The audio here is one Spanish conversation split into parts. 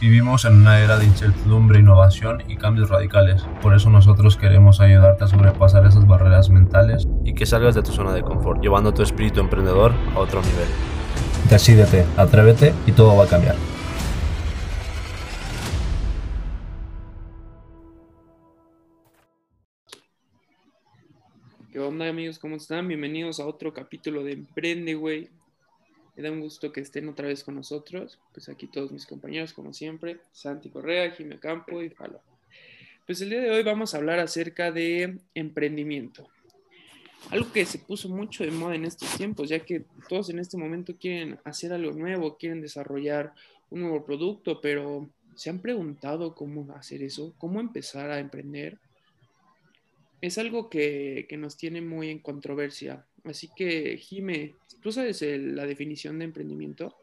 Vivimos en una era de incertidumbre, innovación y cambios radicales. Por eso nosotros queremos ayudarte a sobrepasar esas barreras mentales y que salgas de tu zona de confort, llevando tu espíritu emprendedor a otro nivel. Decídete, atrévete y todo va a cambiar. ¿Qué onda amigos? ¿Cómo están? Bienvenidos a otro capítulo de Emprende, güey. Me da un gusto que estén otra vez con nosotros. Pues aquí todos mis compañeros, como siempre, Santi Correa, Jimmy Campo y Falo. Pues el día de hoy vamos a hablar acerca de emprendimiento. Algo que se puso mucho de moda en estos tiempos, ya que todos en este momento quieren hacer algo nuevo, quieren desarrollar un nuevo producto, pero ¿se han preguntado cómo hacer eso? ¿Cómo empezar a emprender? Es algo que, que nos tiene muy en controversia. Así que, Jime, ¿tú sabes la definición de emprendimiento?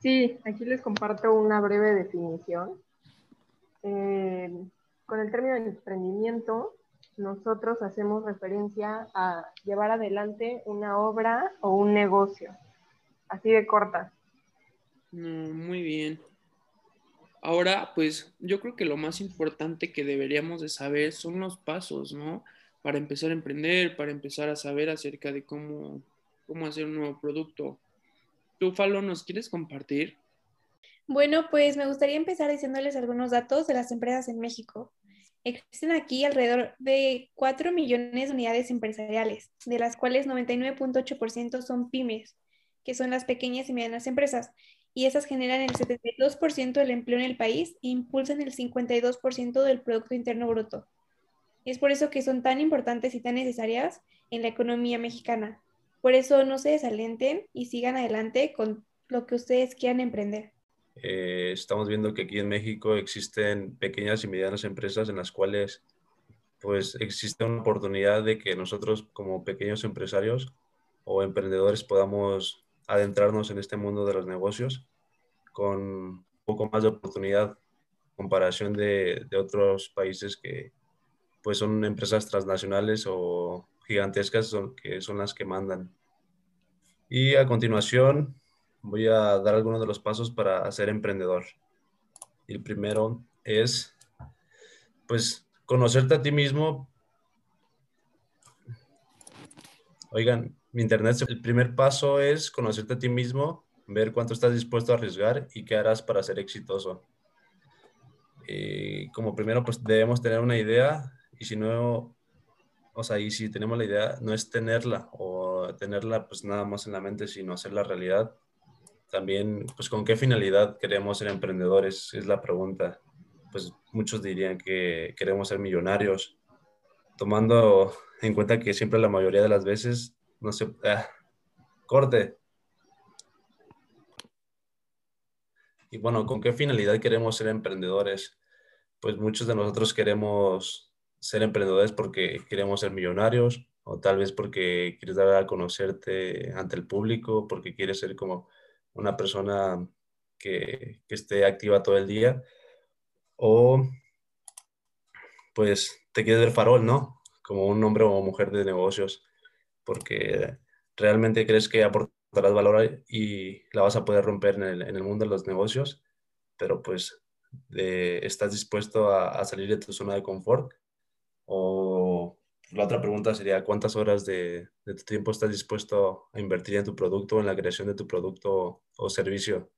Sí, aquí les comparto una breve definición. Eh, con el término de emprendimiento, nosotros hacemos referencia a llevar adelante una obra o un negocio, así de corta. muy bien. Ahora, pues yo creo que lo más importante que deberíamos de saber son los pasos, ¿no? Para empezar a emprender, para empezar a saber acerca de cómo, cómo hacer un nuevo producto. ¿Tú, Falo, nos quieres compartir? Bueno, pues me gustaría empezar diciéndoles algunos datos de las empresas en México. Existen aquí alrededor de 4 millones de unidades empresariales, de las cuales 99.8% son pymes, que son las pequeñas y medianas empresas, y esas generan el 72% del empleo en el país e impulsan el 52% del Producto Interno Bruto. Es por eso que son tan importantes y tan necesarias en la economía mexicana. Por eso no se desalenten y sigan adelante con lo que ustedes quieran emprender. Eh, estamos viendo que aquí en México existen pequeñas y medianas empresas en las cuales pues existe una oportunidad de que nosotros como pequeños empresarios o emprendedores podamos adentrarnos en este mundo de los negocios con un poco más de oportunidad en comparación de, de otros países que, pues son empresas transnacionales o gigantescas son, que son las que mandan. Y a continuación voy a dar algunos de los pasos para ser emprendedor. El primero es, pues, conocerte a ti mismo. Oigan, mi internet, el primer paso es conocerte a ti mismo, ver cuánto estás dispuesto a arriesgar y qué harás para ser exitoso. Y como primero, pues debemos tener una idea y si no, o sea, y si tenemos la idea, no es tenerla o tenerla pues nada más en la mente, sino hacerla realidad. También, pues con qué finalidad queremos ser emprendedores, es la pregunta. Pues muchos dirían que queremos ser millonarios, tomando en cuenta que siempre la mayoría de las veces no se... Ah, corte. Y bueno, ¿con qué finalidad queremos ser emprendedores? Pues muchos de nosotros queremos ser emprendedores porque queremos ser millonarios o tal vez porque quieres dar a conocerte ante el público, porque quieres ser como una persona que, que esté activa todo el día o pues te quieres ver farol, ¿no? Como un hombre o mujer de negocios, porque realmente crees que aportarás valor y la vas a poder romper en el, en el mundo de los negocios, pero pues estás dispuesto a, a, salir de tu zona de confort o la otra pregunta sería, ¿cuántas horas de, tu tiempo estás dispuesto a invertir en tu producto, en la creación de tu producto o servicio?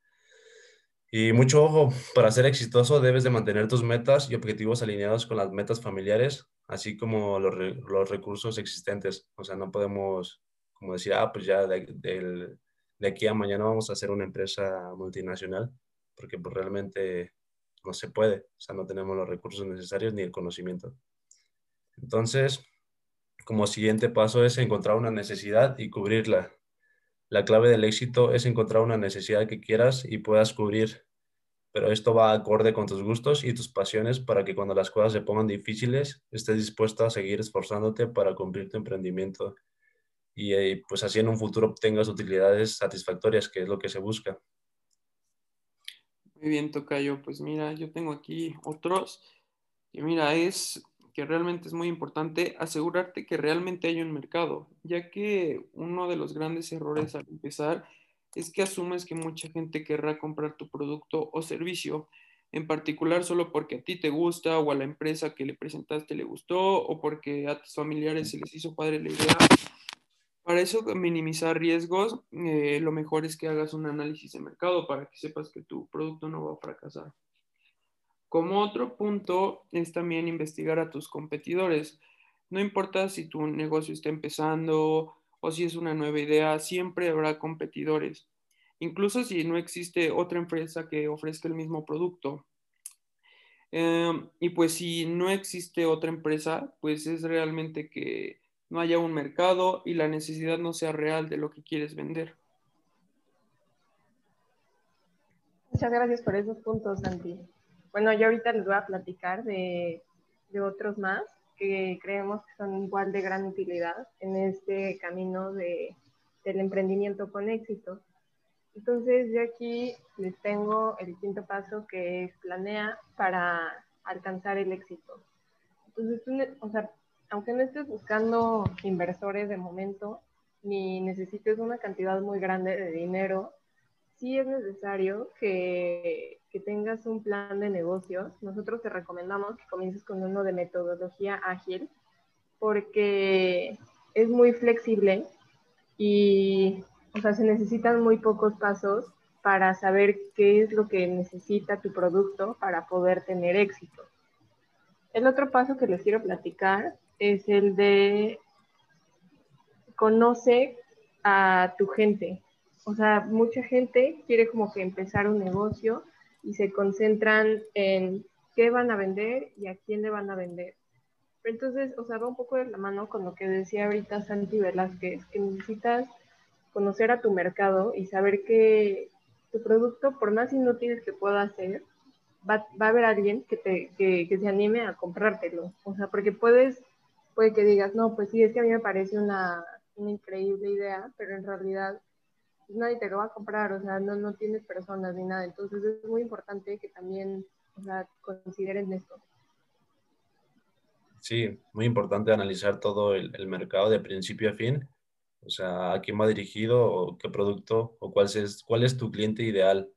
Y mucho ojo, para ser exitoso debes de mantener tus metas y objetivos alineados con las metas familiares, así como los, los recursos existentes. O sea, no podemos, como decir, ah, pues ya de, de, aquí a mañana vamos a hacer una empresa multinacional, porque pues realmente no se puede. O sea, no tenemos los recursos necesarios ni el conocimiento. Entonces, como siguiente paso es encontrar una necesidad y cubrirla. La clave del éxito es encontrar una necesidad que quieras y puedas cubrir, pero esto va acorde con tus gustos y tus pasiones para que cuando las cosas se pongan difíciles estés dispuesto a seguir esforzándote para cumplir tu emprendimiento y eh, pues así en un futuro obtengas utilidades satisfactorias, que es lo que se busca. Muy bien, Tocayo. Pues mira, yo tengo aquí otros que mira, es que realmente es muy importante asegurarte que realmente hay un mercado, ya que uno de los grandes errores al empezar es que asumes que mucha gente querrá comprar tu producto o servicio, en particular solo porque a ti te gusta o a la empresa que le presentaste le gustó o porque a tus familiares se les hizo padre la idea. Para eso, minimizar riesgos, eh, lo mejor es que hagas un análisis de mercado para que sepas que tu producto no va a fracasar. Como otro punto es también investigar a tus competidores. No importa si tu negocio está empezando o si es una nueva idea, siempre habrá competidores. Incluso si no existe otra empresa que ofrezca el mismo producto. Em, y pues si no existe otra empresa, pues es realmente que no haya un mercado y la necesidad no sea real de lo que quieres vender. Muchas gracias por esos puntos, Santi. Bueno, yo ahorita les voy a platicar de, de otros más que creemos que son igual de gran utilidad en este camino de, del emprendimiento con éxito. Entonces, yo aquí les tengo el quinto paso que es planea para alcanzar el éxito. Entonces, o sea, aunque no estés buscando inversores de momento, ni necesites una cantidad muy grande de dinero, sí es necesario que, que, tengas un plan de negocios. Nosotros te recomendamos que comiences con uno de metodología ágil porque es muy flexible y, o sea, se necesitan muy pocos pasos para saber qué es lo que necesita tu producto para poder tener éxito. El otro paso que les quiero platicar es el de conoce a tu gente, o sea, mucha gente quiere como que empezar un negocio y se concentran en qué van a vender y a quién le van a vender. entonces, o sea, va un poco de la mano con lo que decía ahorita Santi Velázquez, que necesitas conocer a tu mercado y saber que tu producto, por más inútil que pueda ser, va, a haber alguien que, que se anime a comprártelo. O sea, porque puedes, puede que digas, no, pues sí, es que a mí me parece una, una increíble idea, pero en realidad nadie te lo va a comprar, o sea, no, no tienes personas ni nada. Entonces es muy importante que también o sea, consideren esto. Sí, muy importante analizar todo el, el, mercado de principio a fin, o sea, a quién va dirigido o qué producto o cuál es, cuál es tu cliente ideal.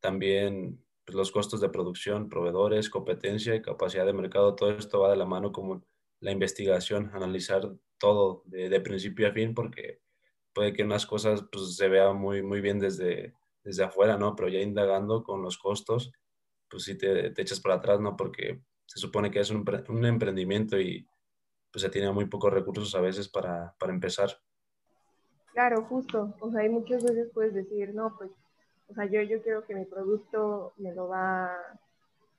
También pues, los costos de producción, proveedores, competencia y capacidad de mercado, todo esto va de la mano como la investigación, analizar todo de, de principio a fin porque puede que unas cosas pues, se vean muy, muy bien desde, desde afuera, ¿no? Pero ya indagando con los costos, pues sí te, te echas para atrás, ¿no? Porque se supone que es un, un, emprendimiento y pues se tiene muy pocos recursos a veces para, para empezar. Claro, justo. O sea, hay muchas veces puedes decir, no, pues, o sea, yo, yo quiero que mi producto me lo va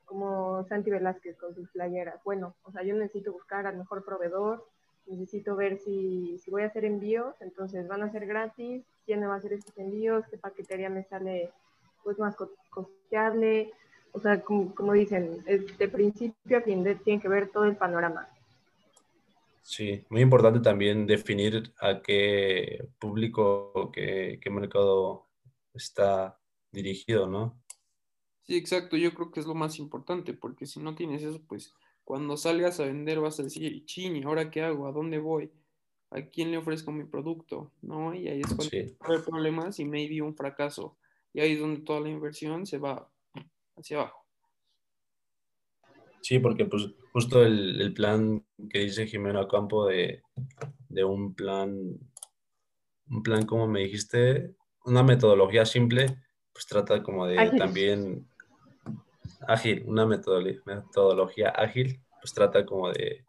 como Santi Velázquez con sus playeras. Bueno, o sea, yo necesito buscar al mejor proveedor, necesito ver si, si, voy a hacer envíos, entonces van a ser gratis, quién me va a hacer estos envíos, qué paquetería me sale pues más costeable, o sea, como, como dicen, de principio a fin de, tienen que ver todo el panorama. Sí, muy importante también definir a qué público, qué, qué mercado está dirigido, ¿no? Sí, exacto, yo creo que es lo más importante, porque si no tienes eso, pues cuando salgas a vender vas a decir, chini, ¿ahora qué hago? ¿A dónde voy? ¿A quién le ofrezco mi producto? ¿No? Y ahí es cuando sí. hay problemas y maybe un fracaso. Y ahí es donde toda la inversión se va hacia abajo. Sí, porque pues justo el, el plan que dice Jimena Campo de, de un plan, un plan como me dijiste, una metodología simple, pues trata como de Ay, también ágil, una metodología, ágil, pues trata como de,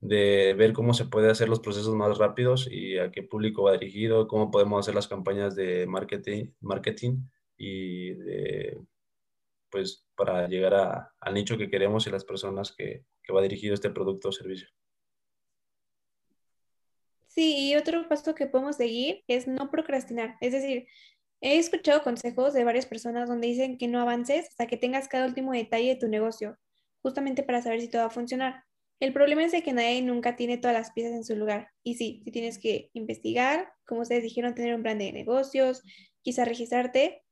de, ver cómo se puede hacer los procesos más rápidos y a qué público va dirigido, cómo podemos hacer las campañas de marketing, marketing y pues para llegar a, al nicho que queremos y las personas que, que va dirigido este producto o servicio. Sí, y otro paso que podemos seguir es no procrastinar, es decir, He escuchado consejos de varias personas donde dicen que no avances hasta que tengas cada último detalle de tu negocio, justamente para saber si todo va a funcionar. El problema es que nadie nunca tiene todas las piezas en su lugar. Y sí, si tienes que investigar, como ustedes dijeron, tener un plan de negocios, quizá registrarte,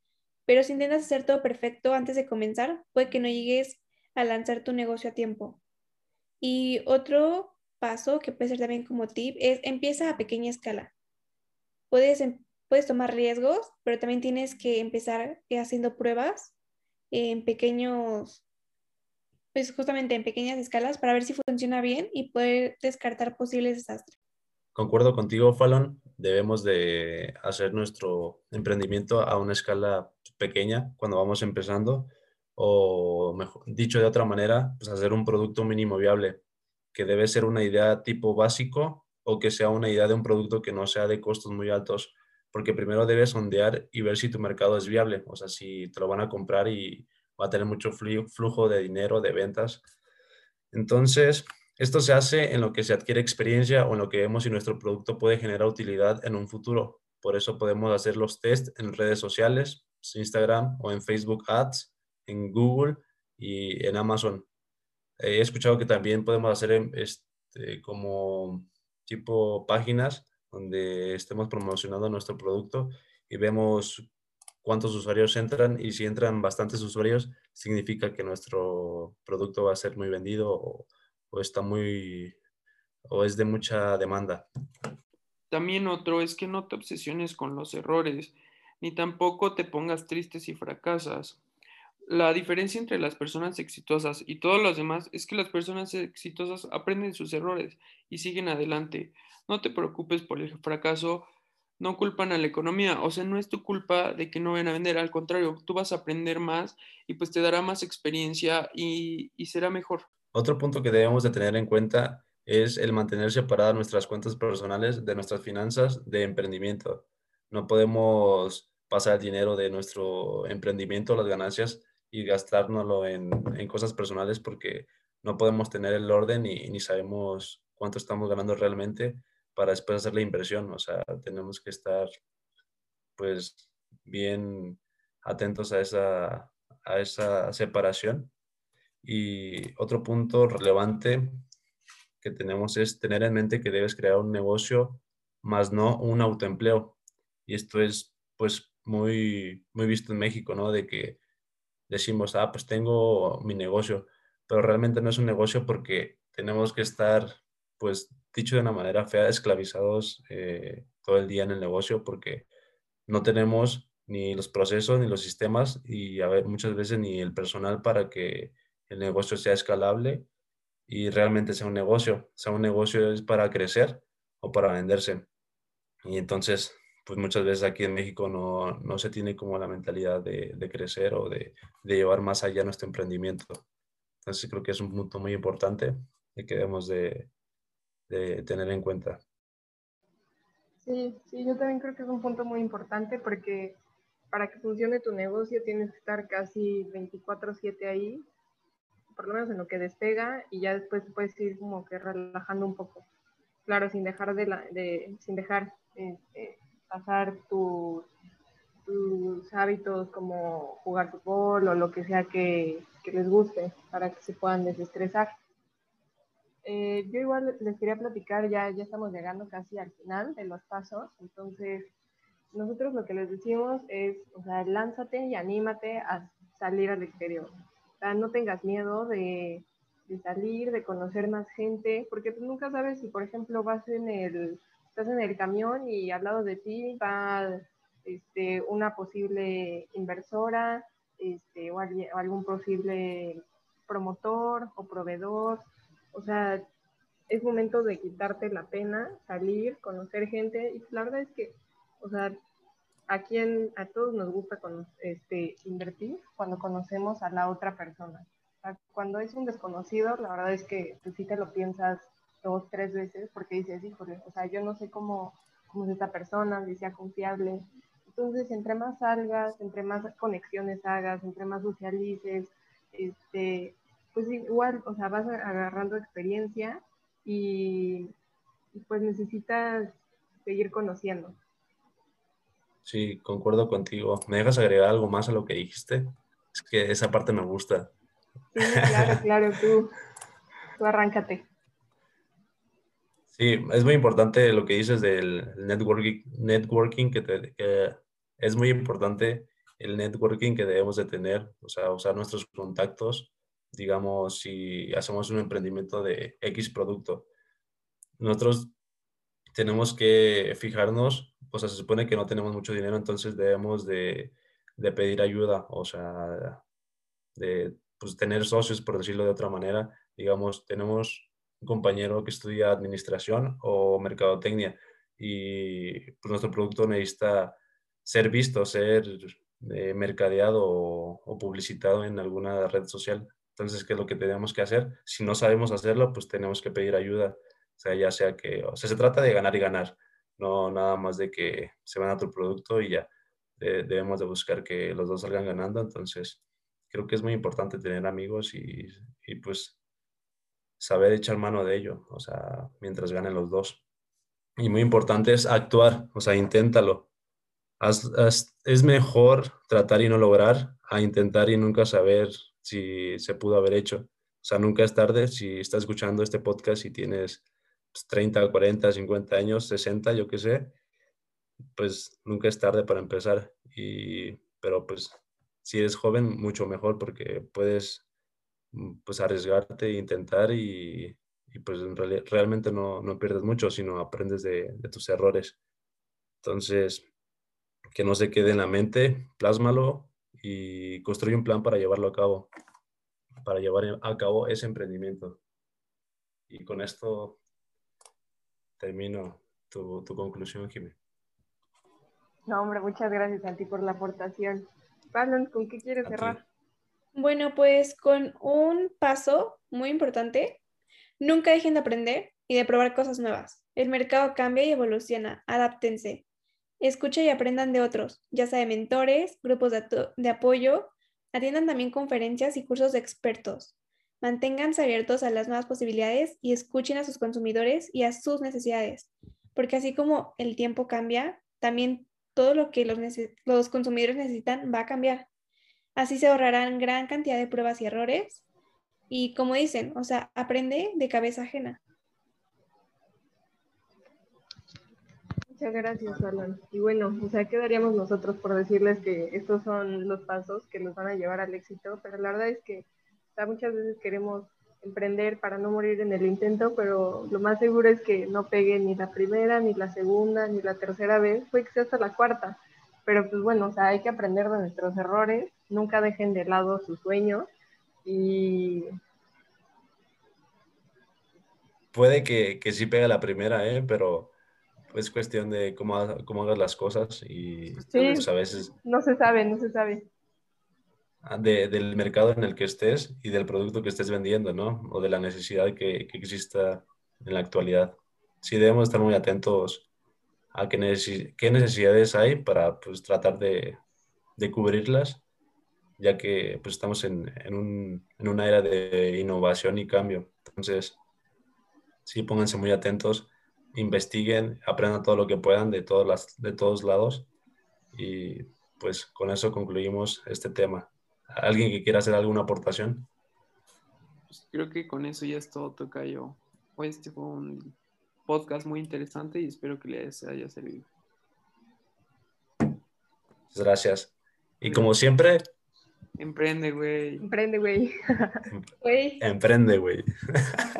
pero si intentas hacer todo perfecto antes de comenzar, puede que no llegues a lanzar tu negocio a tiempo. Y otro paso que puede ser también como tip es empieza a pequeña escala. Puedes, em, puedes tomar riesgos, pero también tienes que empezar haciendo pruebas en pequeños, pues justamente en pequeñas escalas para ver si funciona bien y poder descartar posibles desastres. Concuerdo contigo, Fallon. Debemos de hacer nuestro emprendimiento a una escala pequeña cuando vamos empezando o mejor dicho de otra manera, pues hacer un producto mínimo viable, que debe ser una idea tipo básico o que sea una idea de un producto que no sea de costos muy altos, porque primero debes sondear y ver si tu mercado es viable, o sea, si te lo van a comprar y va a tener mucho flujo de dinero, de ventas. Entonces, esto se hace en lo que se adquiere experiencia o en lo que vemos si nuestro producto puede generar utilidad en un futuro. Por eso podemos hacer los test en redes sociales, Instagram o en Facebook Ads en Google y en Amazon. He escuchado que también podemos hacer em, este, como tipo páginas donde estemos promocionando nuestro producto y vemos cuántos usuarios entran y si entran bastantes usuarios significa que nuestro producto va a ser muy vendido o, está muy o es de mucha demanda. También otro es que no te obsesiones con los errores, ni tampoco te pongas triste si fracasas. La diferencia entre las personas exitosas y todos los demás es que las personas exitosas aprenden sus errores y siguen adelante. No te preocupes por el fracaso, no culpan a la economía, o sea, no es tu culpa de que no vayan a vender, al contrario, tú vas a aprender más y pues te dará más experiencia y, y será mejor. Otro punto que debemos de tener en cuenta es el mantener separadas nuestras cuentas personales de nuestras finanzas de emprendimiento. No podemos pasar el dinero de nuestro emprendimiento, las ganancias, y gastárnoslo en, en, cosas personales porque no podemos tener el orden y ni sabemos cuánto estamos ganando realmente para después hacer la inversión. O sea, tenemos que estar pues bien atentos a esa, a esa separación. Y otro punto relevante que tenemos es tener en mente que debes crear un negocio más no un autoempleo. Y esto es pues muy, muy visto en México, ¿no? De que decimos, ah, pues tengo mi negocio, pero realmente no es un negocio porque tenemos que estar, pues dicho de una manera fea, esclavizados eh, todo el día en el negocio porque no tenemos ni los procesos ni los sistemas y a ver, muchas veces ni el personal para que el negocio sea escalable y realmente sea un negocio. Sea, un negocio es para crecer o para venderse. Y entonces pues muchas veces aquí en México no, no se tiene como la mentalidad de, de crecer o de, de, llevar más allá nuestro emprendimiento. Entonces creo que es un punto muy importante y que debemos de, de tener en cuenta. Sí, sí, yo también creo que es un punto muy importante porque para que funcione tu negocio tienes que estar casi 24/7 ahí, por lo menos en lo que despega y ya después puedes ir como que relajando un poco. Claro, sin dejar de, la, de sin dejar este, pasar tus, tus hábitos como jugar fútbol o lo que sea que, que les guste para que se puedan desestresar. Eh, yo igual les quería platicar, ya, ya estamos llegando casi al final de los pasos, entonces nosotros lo que les decimos es, o sea, lánzate y anímate a salir al exterior. O sea, no tengas miedo de, de salir, de conocer más gente, porque tú nunca sabes si, por ejemplo, vas en el estás en el camión y al lado de ti va este, una posible inversora este, o, algún posible promotor o proveedor. O sea, es momento de quitarte la pena, salir, conocer gente. Y la verdad es que, o sea, a quien, a todos nos gusta este, invertir cuando conocemos a la otra persona. cuando es un desconocido, la verdad es que tú sí te lo piensas dos, tres veces porque dices, híjole, o sea, yo no sé cómo, cómo es esta persona, si sea confiable. Entonces, entre más salgas, entre más conexiones hagas, entre más socialices, este, pues igual, o sea, vas agarrando experiencia y, y pues necesitas seguir conociendo. Sí, concuerdo contigo. ¿Me dejas agregar algo más a lo que dijiste? Es que esa parte me gusta. Sí, claro, claro, tú, tú arráncate. Sí, es muy importante lo que dices del networking, networking que, que, es muy importante el networking que debemos de tener, o sea, usar nuestros contactos, digamos, si hacemos un emprendimiento de X producto. Nosotros tenemos que fijarnos o sea, se supone que no tenemos mucho dinero, entonces debemos de, de pedir ayuda, o sea, de pues, tener socios, por decirlo de otra manera. Digamos, tenemos un compañero que estudia administración o mercadotecnia y pues, nuestro producto necesita ser visto, ser eh, mercadeado o, publicitado en alguna red social. Entonces, ¿qué es lo que tenemos que hacer? Si no sabemos hacerlo, pues tenemos que pedir ayuda. O sea, ya sea que, o sea, se trata de ganar y ganar, no nada más de que se van a tu producto y ya. De, debemos de buscar que los dos salgan ganando. Entonces, creo que es muy importante tener amigos y, y pues saber echar mano de ello, o sea, mientras ganen los dos. Y muy importante es actuar, o sea, inténtalo. Haz, haz, es mejor tratar y no lograr a intentar y nunca saber si se pudo haber hecho. O sea, nunca es tarde si estás escuchando este podcast y tienes 30, 40, 50 años, 60, yo qué sé, pues nunca es tarde para empezar. Y, pero pues si eres joven, mucho mejor porque puedes pues arriesgarte e intentar y, y pues en realidad, realmente no, no, pierdes mucho, sino aprendes de, de, tus errores. Entonces, que no se quede en la mente, plásmalo y construye un plan para llevarlo a cabo, para llevar a cabo ese emprendimiento. Y con esto termino tu, tu conclusión, Jimé. No, hombre, muchas gracias a ti por la aportación. Pablo, ¿con qué quieres cerrar? Bueno, pues con un paso muy importante. Nunca dejen de aprender y de probar cosas nuevas. El mercado cambia y evoluciona. Adáptense. Escuchen y aprendan de otros, ya sea de mentores, grupos de, apoyo. Atiendan también conferencias y cursos de expertos. Manténganse abiertos a las nuevas posibilidades y escuchen a sus consumidores y a sus necesidades, porque así como el tiempo cambia, también todo lo que los consumidores necesitan va a cambiar. Así se ahorrarán gran cantidad de pruebas y errores. Y como dicen, o sea, aprende de cabeza ajena. Muchas gracias, Alan. Y bueno, o sea, quedaríamos nosotros por decirles que estos son los pasos que los van a llevar al éxito, pero la verdad es que muchas veces queremos emprender para no morir en el intento, pero lo más seguro es que no pegue ni la primera, ni la segunda, ni la tercera vez, fue que sea hasta la cuarta. Pero pues bueno, o sea, hay que aprender de nuestros errores, nunca dejen de lado sus sueños y... Puede que, que sí pegue la primera, ¿eh? pero es cuestión de cómo, cómo hagas las cosas y sí, pues a veces... No se sabe, no se sabe. De, del mercado en el que estés y del producto que estés vendiendo, ¿no? O de la necesidad que, que exista en la actualidad. Sí debemos estar muy atentos a qué, neces qué necesidades hay para pues, tratar de, de, cubrirlas, ya que pues, estamos en, en, un, en una era de innovación y cambio. Entonces, sí, pónganse muy atentos investiguen, aprendan todo lo que puedan de, todas las, de todos lados y pues con eso concluimos este tema. ¿Alguien que quiera hacer alguna aportación? Pues creo que con eso ya es todo, Tocayo. Este fue un podcast muy interesante y espero que les haya servido. Gracias. Y como siempre... Emprende, güey. Emprende, güey. Emprende, güey.